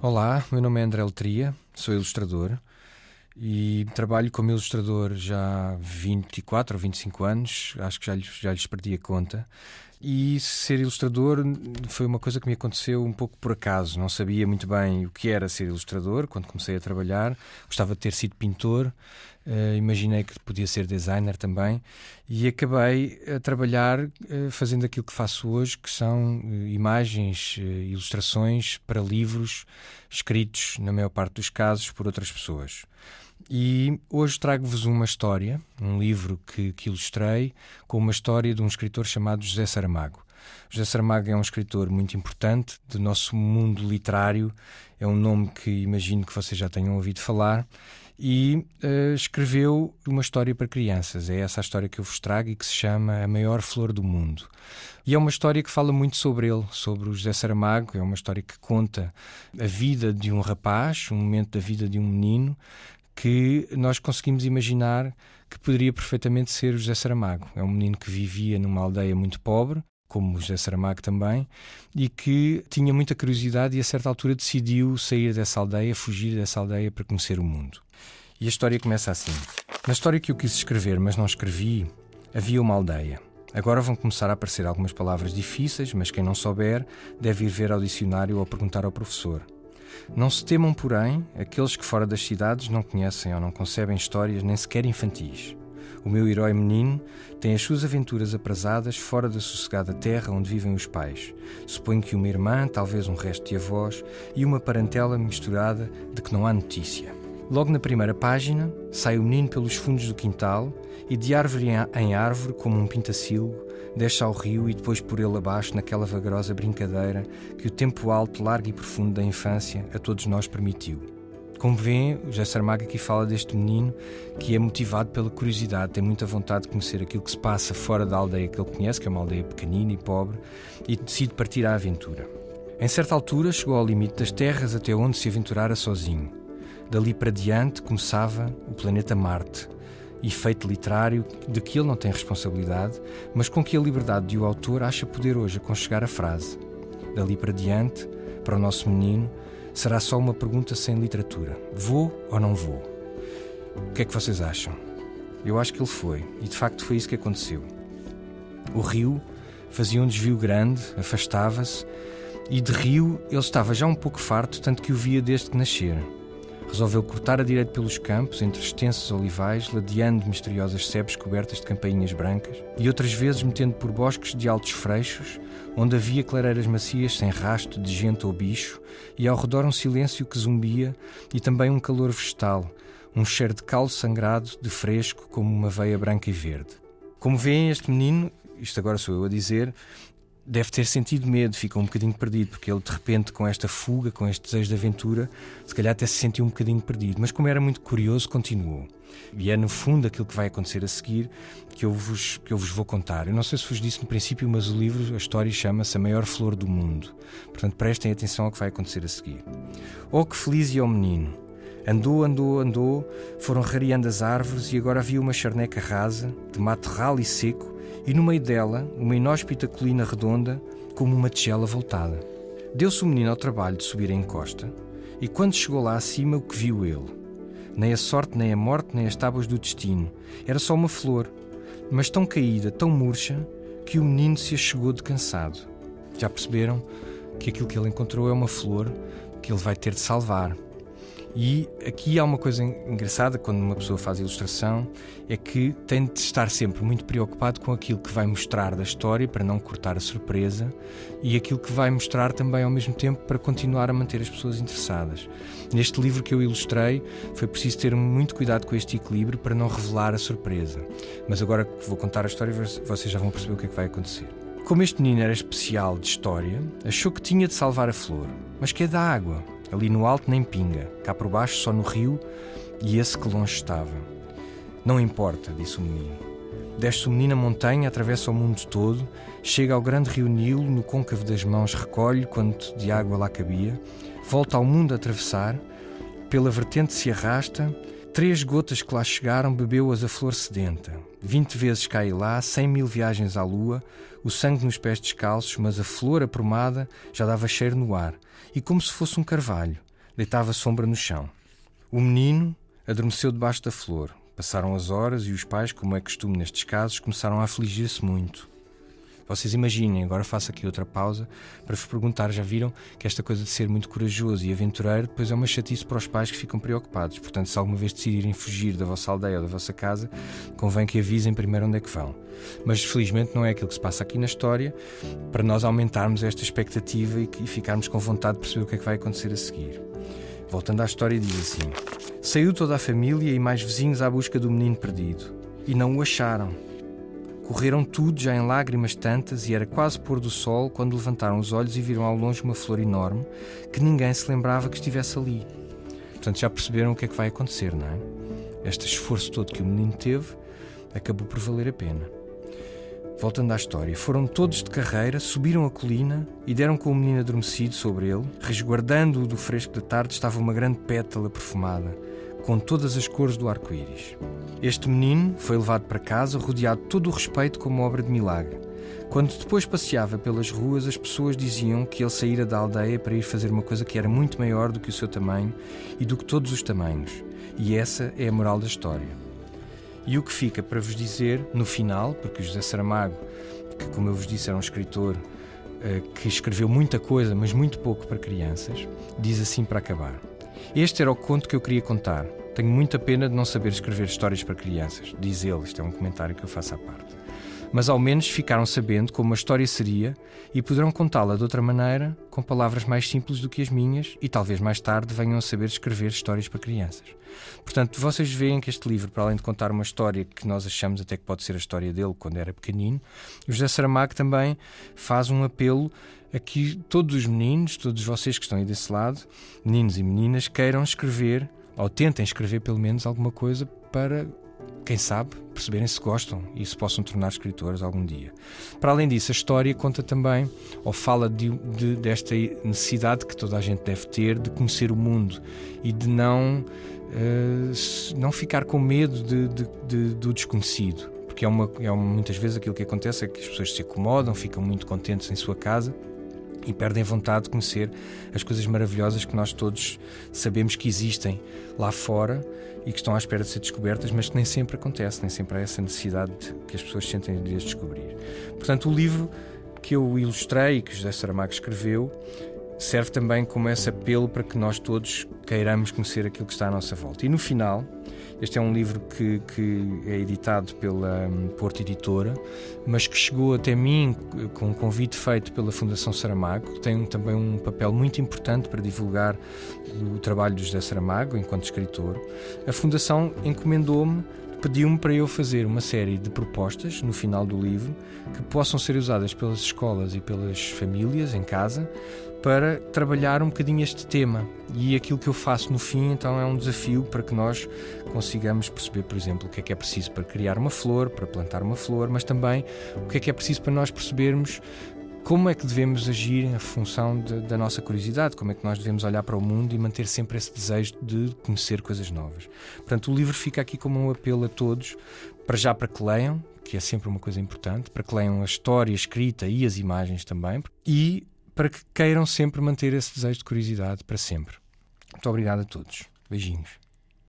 Olá, meu nome é André Letria, sou ilustrador e trabalho como ilustrador já há 24 ou 25 anos, acho que já lhes, já lhes perdi a conta. E ser ilustrador foi uma coisa que me aconteceu um pouco por acaso. Não sabia muito bem o que era ser ilustrador quando comecei a trabalhar. Gostava de ter sido pintor, uh, imaginei que podia ser designer também. E acabei a trabalhar uh, fazendo aquilo que faço hoje, que são uh, imagens, ilustrações para livros escritos, na maior parte dos casos, por outras pessoas. E hoje trago-vos uma história, um livro que, que, ilustrei, com uma história de um escritor chamado José Saramago. José Saramago é um escritor muito importante do nosso mundo literário, é um nome que imagino que vocês já tenham ouvido falar, e uh, escreveu uma história para crianças. É essa a história que eu vos trago e que se chama A Maior Flor do Mundo. E é uma história que fala muito sobre ele, sobre o José Saramago. É uma história que conta a vida de um rapaz, um momento da vida de um menino, que nós conseguimos imaginar que poderia perfeitamente ser José Saramago. É um menino que vivia numa aldeia muito pobre, como o José Saramago também, e que tinha muita curiosidade e a certa altura decidiu sair dessa aldeia, fugir dessa aldeia para conhecer o mundo. E a história começa assim. Na história que eu quis escrever, mas não escrevi, havia uma aldeia. Agora vão começar a aparecer algumas palavras difíceis, mas quem não souber deve ir ver ao dicionário ou perguntar ao professor. Não se temam, porém, aqueles que fora das cidades não conhecem ou não concebem histórias nem sequer infantis. O meu herói menino tem as suas aventuras aprazadas fora da sossegada terra onde vivem os pais. Suponho que uma irmã, talvez um resto de avós e uma parentela misturada de que não há notícia. Logo na primeira página, sai o menino pelos fundos do quintal e de árvore em árvore, como um pintacilgo, desce ao rio e depois por ele abaixo naquela vagarosa brincadeira que o tempo alto, largo e profundo da infância a todos nós permitiu. Como vêem, o José Saramago aqui fala deste menino que é motivado pela curiosidade, tem muita vontade de conhecer aquilo que se passa fora da aldeia que ele conhece, que é uma aldeia pequenina e pobre, e decide partir à aventura. Em certa altura, chegou ao limite das terras até onde se aventurara sozinho. Dali para diante começava o planeta Marte, efeito literário de que ele não tem responsabilidade, mas com que a liberdade de o autor acha poder hoje aconchegar a frase. Dali para diante, para o nosso menino, será só uma pergunta sem literatura: vou ou não vou? O que é que vocês acham? Eu acho que ele foi, e de facto foi isso que aconteceu. O rio fazia um desvio grande, afastava-se, e de rio ele estava já um pouco farto, tanto que o via desde que nascera. Resolveu cortar a direito pelos campos, entre extensos olivais, ladeando misteriosas sebes cobertas de campainhas brancas, e outras vezes metendo por bosques de altos freixos, onde havia clareiras macias sem rasto de gente ou bicho, e ao redor um silêncio que zumbia e também um calor vegetal, um cheiro de cal sangrado, de fresco, como uma veia branca e verde. Como veem, este menino, isto agora sou eu a dizer, deve ter sentido medo, ficou um bocadinho perdido, porque ele de repente, com esta fuga, com este desejo de aventura, se calhar até se sentiu um bocadinho perdido. Mas como era muito curioso, continuou. E é no fundo aquilo que vai acontecer a seguir que eu vos, que eu vos vou contar. Eu não sei se vos disse no princípio, mas o livro, a história chama-se A Maior Flor do Mundo. Portanto, prestem atenção ao que vai acontecer a seguir. Oh, que feliz e ao menino! Andou, andou, andou, foram rareando as árvores e agora havia uma charneca rasa, de mato ralo e seco, e no meio dela uma inóspita colina redonda como uma tigela voltada. Deu-se o menino ao trabalho de subir a encosta e quando chegou lá acima o que viu ele? Nem a sorte, nem a morte, nem as tábuas do destino. Era só uma flor, mas tão caída, tão murcha, que o menino se achegou de cansado. Já perceberam que aquilo que ele encontrou é uma flor que ele vai ter de salvar. E aqui há uma coisa engraçada quando uma pessoa faz ilustração, é que tem de estar sempre muito preocupado com aquilo que vai mostrar da história para não cortar a surpresa e aquilo que vai mostrar também ao mesmo tempo para continuar a manter as pessoas interessadas. Neste livro que eu ilustrei, foi preciso ter muito cuidado com este equilíbrio para não revelar a surpresa. Mas agora que vou contar a história, vocês já vão perceber o que é que vai acontecer. Como este menino era especial de história, achou que tinha de salvar a flor, mas que é da água Ali no alto nem pinga, cá por baixo só no rio e esse que longe estava. Não importa, disse o menino. Desce o menino a montanha, atravessa o mundo todo, chega ao grande rio Nilo, no côncavo das mãos recolhe quanto de água lá cabia, volta ao mundo a atravessar, pela vertente se arrasta Três gotas que lá chegaram bebeu-as a flor sedenta. Vinte vezes cai lá, cem mil viagens à lua, o sangue nos pés descalços, mas a flor aprumada já dava cheiro no ar, e como se fosse um carvalho, deitava sombra no chão. O menino adormeceu debaixo da flor. Passaram as horas e os pais, como é costume nestes casos, começaram a afligir-se muito. Vocês imaginem, agora faço aqui outra pausa para vos perguntar: já viram que esta coisa de ser muito corajoso e aventureiro depois é uma chatice para os pais que ficam preocupados. Portanto, se alguma vez decidirem fugir da vossa aldeia ou da vossa casa, convém que avisem primeiro onde é que vão. Mas felizmente não é aquilo que se passa aqui na história para nós aumentarmos esta expectativa e, e ficarmos com vontade de perceber o que é que vai acontecer a seguir. Voltando à história, diz assim: Saiu toda a família e mais vizinhos à busca do menino perdido e não o acharam. Correram tudo já em lágrimas tantas e era quase pôr do sol quando levantaram os olhos e viram ao longe uma flor enorme que ninguém se lembrava que estivesse ali. Portanto, já perceberam o que é que vai acontecer, não é? Este esforço todo que o menino teve acabou por valer a pena. Voltando à história, foram todos de carreira, subiram a colina e deram com o menino adormecido sobre ele. Resguardando-o do fresco da tarde estava uma grande pétala perfumada com todas as cores do arco-íris. Este menino foi levado para casa, rodeado de todo o respeito como obra de milagre. Quando depois passeava pelas ruas, as pessoas diziam que ele saíra da aldeia para ir fazer uma coisa que era muito maior do que o seu tamanho e do que todos os tamanhos. E essa é a moral da história. E o que fica para vos dizer no final, porque José Saramago, que como eu vos disse era um escritor eh, que escreveu muita coisa, mas muito pouco para crianças, diz assim para acabar. Este era o conto que eu queria contar. Tenho muita pena de não saber escrever histórias para crianças, diz ele. Isto é um comentário que eu faço à parte. Mas ao menos ficaram sabendo como a história seria e poderão contá-la de outra maneira, com palavras mais simples do que as minhas, e talvez mais tarde venham a saber escrever histórias para crianças. Portanto, vocês veem que este livro, para além de contar uma história que nós achamos até que pode ser a história dele quando era pequenino, José Saramago também faz um apelo a que todos os meninos, todos vocês que estão aí desse lado, meninos e meninas, queiram escrever, ou tentem escrever pelo menos alguma coisa para, quem sabe, perceberem se gostam e se possam tornar escritores algum dia. Para além disso, a história conta também, ou fala de, de, desta necessidade que toda a gente deve ter de conhecer o mundo e de não, uh, não ficar com medo de, do desconhecido. Porque é, uma, é uma, muitas vezes aquilo que acontece é que as pessoas se acomodam, ficam muito contentes em sua casa e perdem vontade de conhecer as coisas maravilhosas que nós todos sabemos que existem lá fora e que estão à espera de ser descobertas, mas que nem sempre acontece, nem sempre há essa necessidade que as pessoas sentem de as descobrir. Portanto, o livro que eu ilustrei e que José Saramago escreveu serve também como esse apelo para que nós todos queiramos conhecer aquilo que está à nossa volta. E no final, este é um livro que, que é editado pela um, Porto Editora, mas que chegou até mim com um convite feito pela Fundação Saramago, que tem também um papel muito importante para divulgar o trabalho do José Saramago enquanto escritor. A Fundação encomendou-me pediu-me para eu fazer uma série de propostas no final do livro que possam ser usadas pelas escolas e pelas famílias em casa para trabalhar um bocadinho este tema. E aquilo que eu faço no fim, então, é um desafio para que nós consigamos perceber, por exemplo, o que é que é preciso para criar uma flor, para plantar uma flor, mas também o que é que é preciso para nós percebermos como é que devemos agir em função de, da nossa curiosidade, como é que nós devemos olhar para o mundo e manter sempre esse desejo de conhecer coisas novas. Portanto, o livro fica aqui como um apelo a todos, para já para que leiam, que é sempre uma coisa importante, para que leiam a história escrita e as imagens também, e para que queiram sempre manter esse desejo de curiosidade para sempre. Muito obrigado a todos. Beijinhos.